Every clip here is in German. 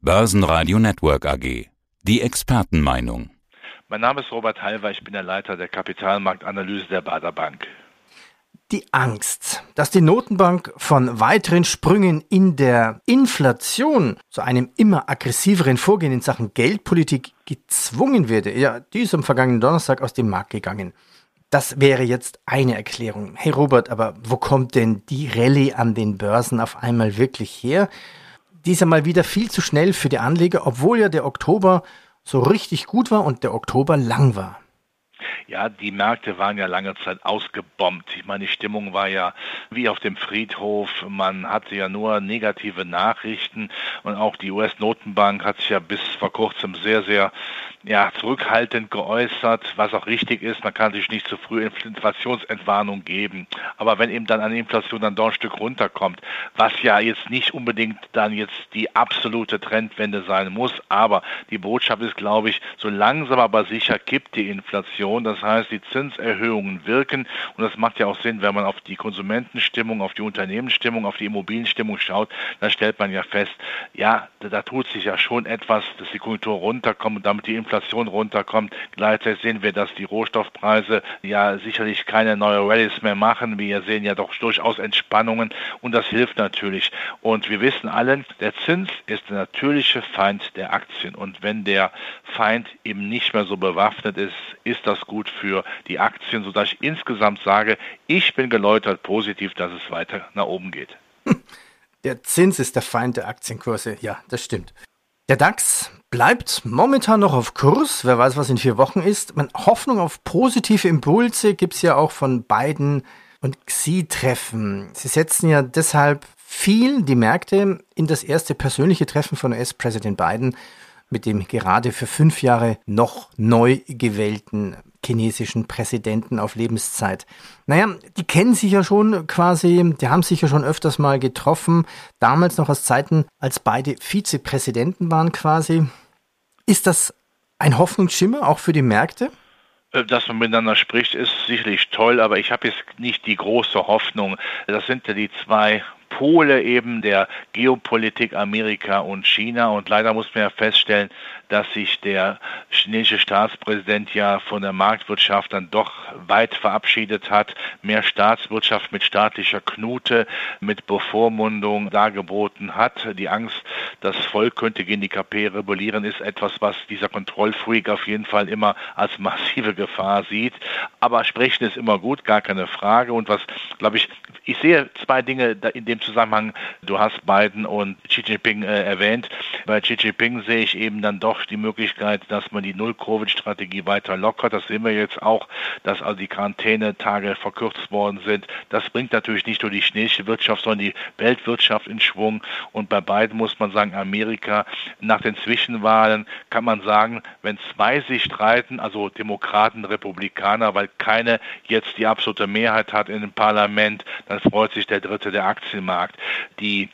Börsenradio Network AG. Die Expertenmeinung. Mein Name ist Robert Halver, ich bin der Leiter der Kapitalmarktanalyse der Bader Bank. Die Angst, dass die Notenbank von weiteren Sprüngen in der Inflation zu einem immer aggressiveren Vorgehen in Sachen Geldpolitik gezwungen werde, ja, die ist am vergangenen Donnerstag aus dem Markt gegangen. Das wäre jetzt eine Erklärung. Hey Robert, aber wo kommt denn die Rallye an den Börsen auf einmal wirklich her? Dieser mal wieder viel zu schnell für die Anleger, obwohl ja der Oktober so richtig gut war und der Oktober lang war. Ja, die Märkte waren ja lange Zeit ausgebombt. Ich meine, die Stimmung war ja wie auf dem Friedhof. Man hatte ja nur negative Nachrichten und auch die US-Notenbank hat sich ja bis vor kurzem sehr, sehr ja, zurückhaltend geäußert, was auch richtig ist. Man kann sich nicht zu früh Inflationsentwarnung geben. Aber wenn eben dann eine Inflation dann doch ein Stück runterkommt, was ja jetzt nicht unbedingt dann jetzt die absolute Trendwende sein muss, aber die Botschaft ist, glaube ich, so langsam aber sicher kippt die Inflation. Das heißt, die Zinserhöhungen wirken und das macht ja auch Sinn, wenn man auf die Konsumentenstimmung, auf die Unternehmensstimmung, auf die Immobilienstimmung schaut, dann stellt man ja fest, ja, da tut sich ja schon etwas, dass die Konjunktur runterkommt und damit die Inflation runterkommt. Gleichzeitig sehen wir, dass die Rohstoffpreise ja sicherlich keine neue Rallies mehr machen. Wir sehen ja doch durchaus Entspannungen und das hilft natürlich. Und wir wissen alle, der Zins ist der natürliche Feind der Aktien. Und wenn der Feind eben nicht mehr so bewaffnet ist, ist das gut für die Aktien, sodass ich insgesamt sage, ich bin geläutert positiv, dass es weiter nach oben geht. Der Zins ist der Feind der Aktienkurse. Ja, das stimmt. Der DAX bleibt momentan noch auf Kurs. Wer weiß, was in vier Wochen ist. Man, Hoffnung auf positive Impulse gibt es ja auch von Biden und Xi-Treffen. Sie setzen ja deshalb viel die Märkte in das erste persönliche Treffen von US-Präsident Biden mit dem gerade für fünf Jahre noch neu gewählten chinesischen Präsidenten auf Lebenszeit. Naja, die kennen sich ja schon quasi, die haben sich ja schon öfters mal getroffen, damals noch aus Zeiten, als beide Vizepräsidenten waren quasi. Ist das ein Hoffnungsschimmer auch für die Märkte? Äh, dass man miteinander spricht, ist sicherlich toll, aber ich habe jetzt nicht die große Hoffnung. Das sind ja die zwei Pole eben der Geopolitik Amerika und China. Und leider muss man ja feststellen, dass sich der chinesische Staatspräsident ja von der Marktwirtschaft dann doch weit verabschiedet hat. Mehr Staatswirtschaft mit staatlicher Knute, mit Bevormundung dargeboten hat. Die Angst, das Volk könnte gegen die KP rebellieren, ist etwas, was dieser Kontrollfreak auf jeden Fall immer als massive Gefahr sieht. Aber sprechen ist immer gut, gar keine Frage. Und was, glaube ich, ich sehe zwei Dinge in dem Zusammenhang. Du hast Biden und Xi Jinping äh, erwähnt. Bei Xi Jinping sehe ich eben dann doch die Möglichkeit, dass man die Null-Covid-Strategie weiter lockert. Das sehen wir jetzt auch, dass also die Quarantänetage verkürzt worden sind. Das bringt natürlich nicht nur die chinesische Wirtschaft, sondern die Weltwirtschaft in Schwung. Und bei beiden muss man sagen, Amerika nach den Zwischenwahlen kann man sagen, wenn zwei sich streiten, also Demokraten, Republikaner, weil keine jetzt die absolute Mehrheit hat in dem Parlament, dann freut sich der Dritte der Aktienmarkt. Die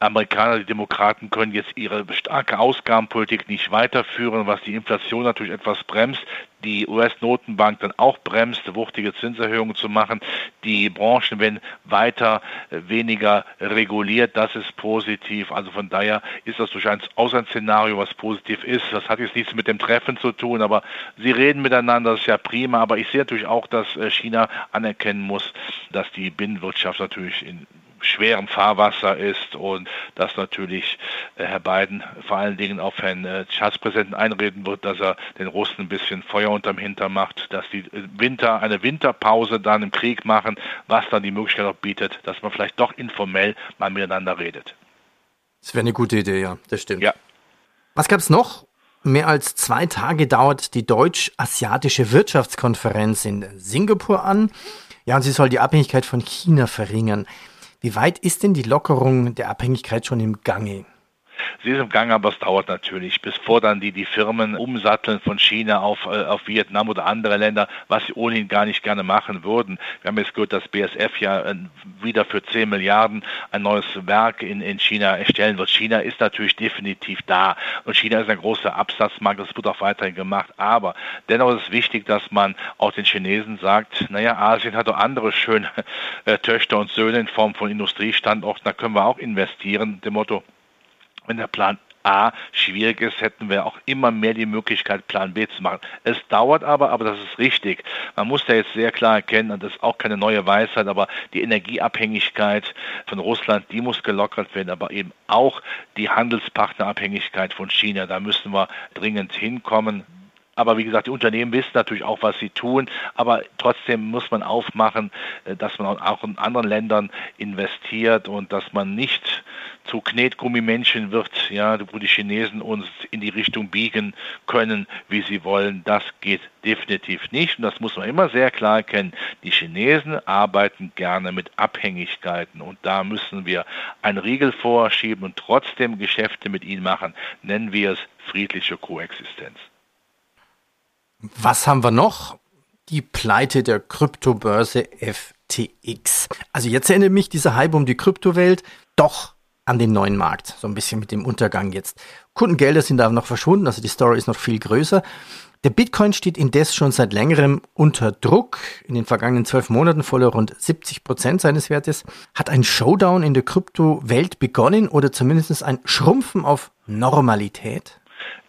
Amerikaner, die Demokraten können jetzt ihre starke Ausgabenpolitik nicht weiterführen, was die Inflation natürlich etwas bremst, die US-Notenbank dann auch bremst, wuchtige Zinserhöhungen zu machen. Die Branchen werden weiter äh, weniger reguliert, das ist positiv. Also von daher ist das durchaus auch ein Szenario, was positiv ist. Das hat jetzt nichts mit dem Treffen zu tun, aber sie reden miteinander, das ist ja prima. Aber ich sehe natürlich auch, dass äh, China anerkennen muss, dass die Binnenwirtschaft natürlich in schwerem Fahrwasser ist und dass natürlich äh, Herr Biden vor allen Dingen auf Herrn äh, Staatspräsidenten einreden wird, dass er den Russen ein bisschen Feuer unterm Hintern macht, dass die äh, Winter eine Winterpause dann im Krieg machen, was dann die Möglichkeit auch bietet, dass man vielleicht doch informell mal miteinander redet. Das wäre eine gute Idee, ja, das stimmt. Ja. Was gab es noch? Mehr als zwei Tage dauert die Deutsch-Asiatische Wirtschaftskonferenz in Singapur an. Ja, und sie soll die Abhängigkeit von China verringern. Wie weit ist denn die Lockerung der Abhängigkeit schon im Gange? Sie ist im Gang, aber es dauert natürlich, bis vor dann die, die Firmen umsatteln von China auf, äh, auf Vietnam oder andere Länder, was sie ohnehin gar nicht gerne machen würden. Wir haben jetzt gehört, dass BSF ja äh, wieder für 10 Milliarden ein neues Werk in, in China erstellen wird. China ist natürlich definitiv da und China ist ein großer Absatzmarkt, das wird auch weiterhin gemacht. Aber dennoch ist es wichtig, dass man auch den Chinesen sagt, naja, Asien hat auch andere schöne äh, Töchter und Söhne in Form von Industriestandorten, da können wir auch investieren. Dem Motto, wenn der Plan A schwierig ist, hätten wir auch immer mehr die Möglichkeit, Plan B zu machen. Es dauert aber, aber das ist richtig. Man muss da jetzt sehr klar erkennen, und das ist auch keine neue Weisheit, aber die Energieabhängigkeit von Russland, die muss gelockert werden, aber eben auch die Handelspartnerabhängigkeit von China. Da müssen wir dringend hinkommen. Aber wie gesagt, die Unternehmen wissen natürlich auch, was sie tun. Aber trotzdem muss man aufmachen, äh, dass man auch in anderen Ländern investiert und dass man nicht zu Knetgummimenschen wird, ja, wo die Chinesen uns in die Richtung biegen können, wie sie wollen. Das geht definitiv nicht. Und das muss man immer sehr klar erkennen. Die Chinesen arbeiten gerne mit Abhängigkeiten. Und da müssen wir einen Riegel vorschieben und trotzdem Geschäfte mit ihnen machen. Nennen wir es friedliche Koexistenz. Was haben wir noch? Die Pleite der Kryptobörse FTX. Also jetzt erinnert mich dieser Hype um die Kryptowelt doch an den neuen Markt. So ein bisschen mit dem Untergang jetzt. Kundengelder sind da noch verschwunden, also die Story ist noch viel größer. Der Bitcoin steht indes schon seit längerem unter Druck. In den vergangenen zwölf Monaten verlor rund 70 Prozent seines Wertes. Hat ein Showdown in der Kryptowelt begonnen oder zumindest ein Schrumpfen auf Normalität?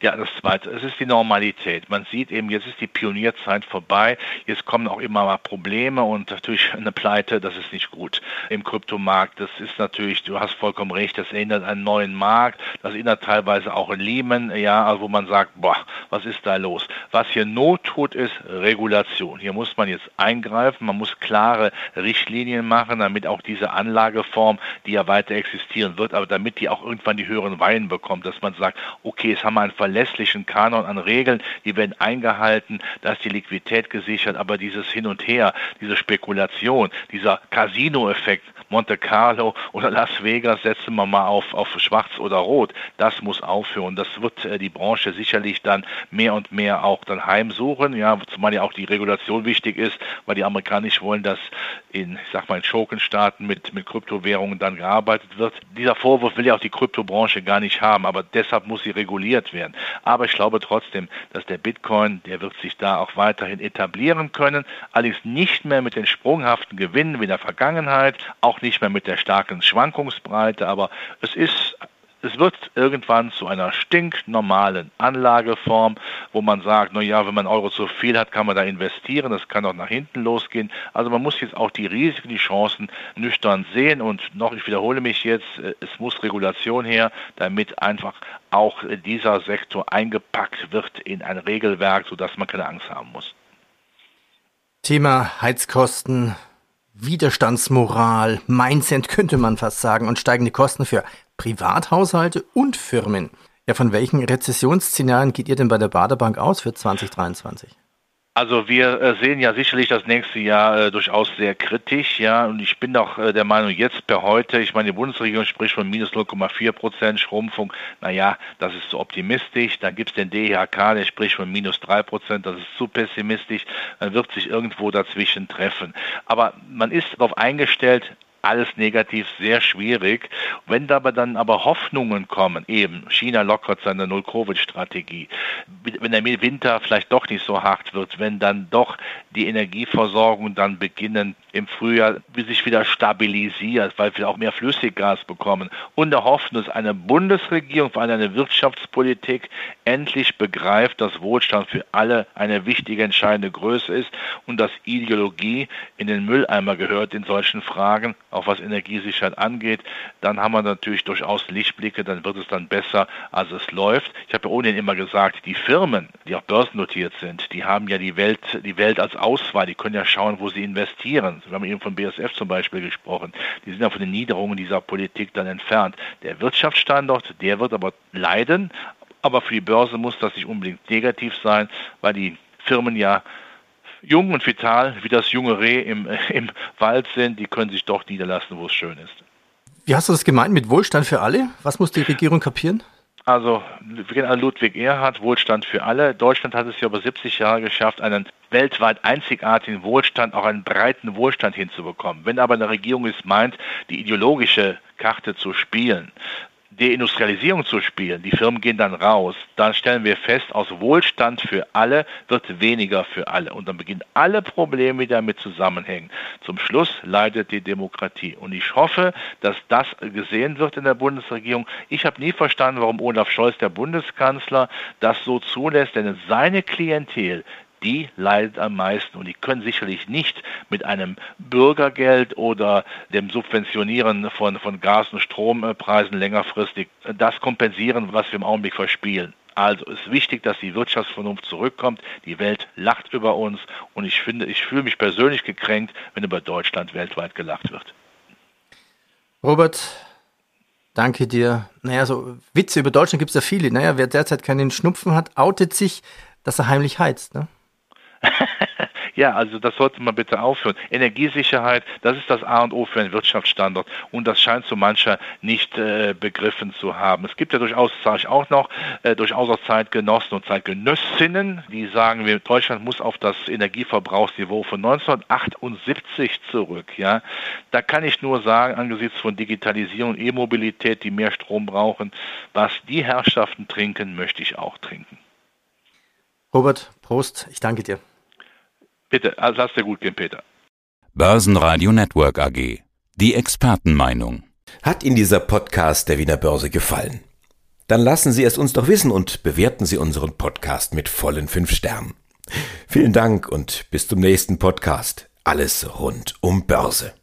Ja, das Zweite, es ist die Normalität. Man sieht eben, jetzt ist die Pionierzeit vorbei, jetzt kommen auch immer mal Probleme und natürlich eine Pleite, das ist nicht gut im Kryptomarkt. Das ist natürlich, du hast vollkommen recht, das erinnert an einen neuen Markt, das erinnert teilweise auch an Lehman, ja, also wo man sagt, boah, was ist da los? Was hier Not tut, ist Regulation. Hier muss man jetzt eingreifen, man muss klare Richtlinien machen, damit auch diese Anlageform, die ja weiter existieren wird, aber damit die auch irgendwann die höheren Weinen bekommt, dass man sagt, okay, jetzt haben wir einen verlässlichen Kanon an Regeln, die werden eingehalten, da ist die Liquidität gesichert, aber dieses Hin und Her, diese Spekulation, dieser Casino-Effekt, Monte Carlo oder Las Vegas setzen wir mal auf, auf schwarz oder rot, das muss aufhören. Das wird äh, die Branche sicherlich dann mehr und mehr auch dann heimsuchen, ja, zumal ja auch die Regulation wichtig ist, weil die Amerikaner nicht wollen, dass in, ich sag mal, in Schurkenstaaten mit, mit Kryptowährungen dann gearbeitet wird. Dieser Vorwurf will ja auch die Kryptobranche gar nicht haben, aber deshalb muss sie reguliert werden. Aber ich glaube trotzdem, dass der Bitcoin, der wird sich da auch weiterhin etablieren können, allerdings nicht mehr mit den sprunghaften Gewinnen wie in der Vergangenheit, auch nicht mehr mit der starken Schwankungsbreite, aber es ist es wird irgendwann zu einer stinknormalen Anlageform, wo man sagt, na ja, wenn man Euro zu viel hat, kann man da investieren, das kann auch nach hinten losgehen. Also man muss jetzt auch die Risiken, die Chancen nüchtern sehen und noch, ich wiederhole mich jetzt, äh, es muss Regulation her, damit einfach auch dieser Sektor eingepackt wird in ein Regelwerk, sodass man keine Angst haben muss. Thema Heizkosten, Widerstandsmoral, Mindset könnte man fast sagen und steigende Kosten für Privathaushalte und Firmen. Ja, von welchen Rezessionsszenarien geht ihr denn bei der Baderbank aus für 2023? Also wir äh, sehen ja sicherlich das nächste Jahr äh, durchaus sehr kritisch, ja, und ich bin doch äh, der Meinung, jetzt per heute, ich meine, die Bundesregierung spricht von minus 0,4 Prozent Schrumpfung, naja, das ist zu optimistisch, dann gibt es den DHK, der spricht von minus 3 Prozent, das ist zu pessimistisch, dann wird sich irgendwo dazwischen treffen. Aber man ist darauf eingestellt, alles negativ, sehr schwierig. Wenn dabei dann aber Hoffnungen kommen, eben China lockert seine Null-Covid-Strategie, wenn der Winter vielleicht doch nicht so hart wird, wenn dann doch die Energieversorgung dann beginnen im Frühjahr sich wieder stabilisiert, weil wir auch mehr Flüssiggas bekommen und der Hoffnung, dass eine Bundesregierung, vor allem eine Wirtschaftspolitik endlich begreift, dass Wohlstand für alle eine wichtige, entscheidende Größe ist und dass Ideologie in den Mülleimer gehört in solchen Fragen auch was Energiesicherheit angeht, dann haben wir natürlich durchaus Lichtblicke, dann wird es dann besser, als es läuft. Ich habe ja ohnehin immer gesagt, die Firmen, die auch börsennotiert sind, die haben ja die Welt, die Welt als Auswahl, die können ja schauen, wo sie investieren. Wir haben eben von BSF zum Beispiel gesprochen. Die sind ja von den Niederungen dieser Politik dann entfernt. Der Wirtschaftsstandort, der wird aber leiden, aber für die Börse muss das nicht unbedingt negativ sein, weil die Firmen ja jung und vital wie das junge Reh im, im Wald sind, die können sich doch niederlassen, wo es schön ist. Wie hast du das gemeint mit Wohlstand für alle? Was muss die Regierung kapieren? Also, an Ludwig Erhard, Wohlstand für alle. Deutschland hat es ja über 70 Jahre geschafft, einen weltweit einzigartigen Wohlstand, auch einen breiten Wohlstand hinzubekommen. Wenn aber eine Regierung es meint, die ideologische Karte zu spielen, Deindustrialisierung zu spielen, die Firmen gehen dann raus, dann stellen wir fest, aus Wohlstand für alle wird weniger für alle. Und dann beginnen alle Probleme, die damit zusammenhängen. Zum Schluss leidet die Demokratie. Und ich hoffe, dass das gesehen wird in der Bundesregierung. Ich habe nie verstanden, warum Olaf Scholz, der Bundeskanzler, das so zulässt, denn seine Klientel, die leidet am meisten und die können sicherlich nicht mit einem Bürgergeld oder dem Subventionieren von, von Gas- und Strompreisen längerfristig das kompensieren, was wir im Augenblick verspielen. Also es ist wichtig, dass die Wirtschaftsvernunft zurückkommt. Die Welt lacht über uns und ich finde, ich fühle mich persönlich gekränkt, wenn über Deutschland weltweit gelacht wird. Robert, danke dir. Naja, so Witze über Deutschland gibt es ja viele. Naja, wer derzeit keinen Schnupfen hat, outet sich, dass er heimlich heizt. Ne? ja, also das sollte man bitte aufhören. Energiesicherheit, das ist das A und O für einen Wirtschaftsstandort und das scheint so mancher nicht äh, begriffen zu haben. Es gibt ja durchaus, sage ich auch noch, äh, durchaus auch Zeitgenossen und Zeitgenössinnen, die sagen, wir, Deutschland muss auf das Energieverbrauchsniveau von 1978 zurück. Ja, da kann ich nur sagen, angesichts von Digitalisierung E-Mobilität, die mehr Strom brauchen, was die Herrschaften trinken, möchte ich auch trinken. Robert, Prost, ich danke dir. Bitte, also lass dir gut gehen, Peter. Börsenradio Network AG. Die Expertenmeinung. Hat Ihnen dieser Podcast der Wiener Börse gefallen? Dann lassen Sie es uns doch wissen und bewerten Sie unseren Podcast mit vollen fünf Sternen. Vielen Dank und bis zum nächsten Podcast. Alles rund um Börse.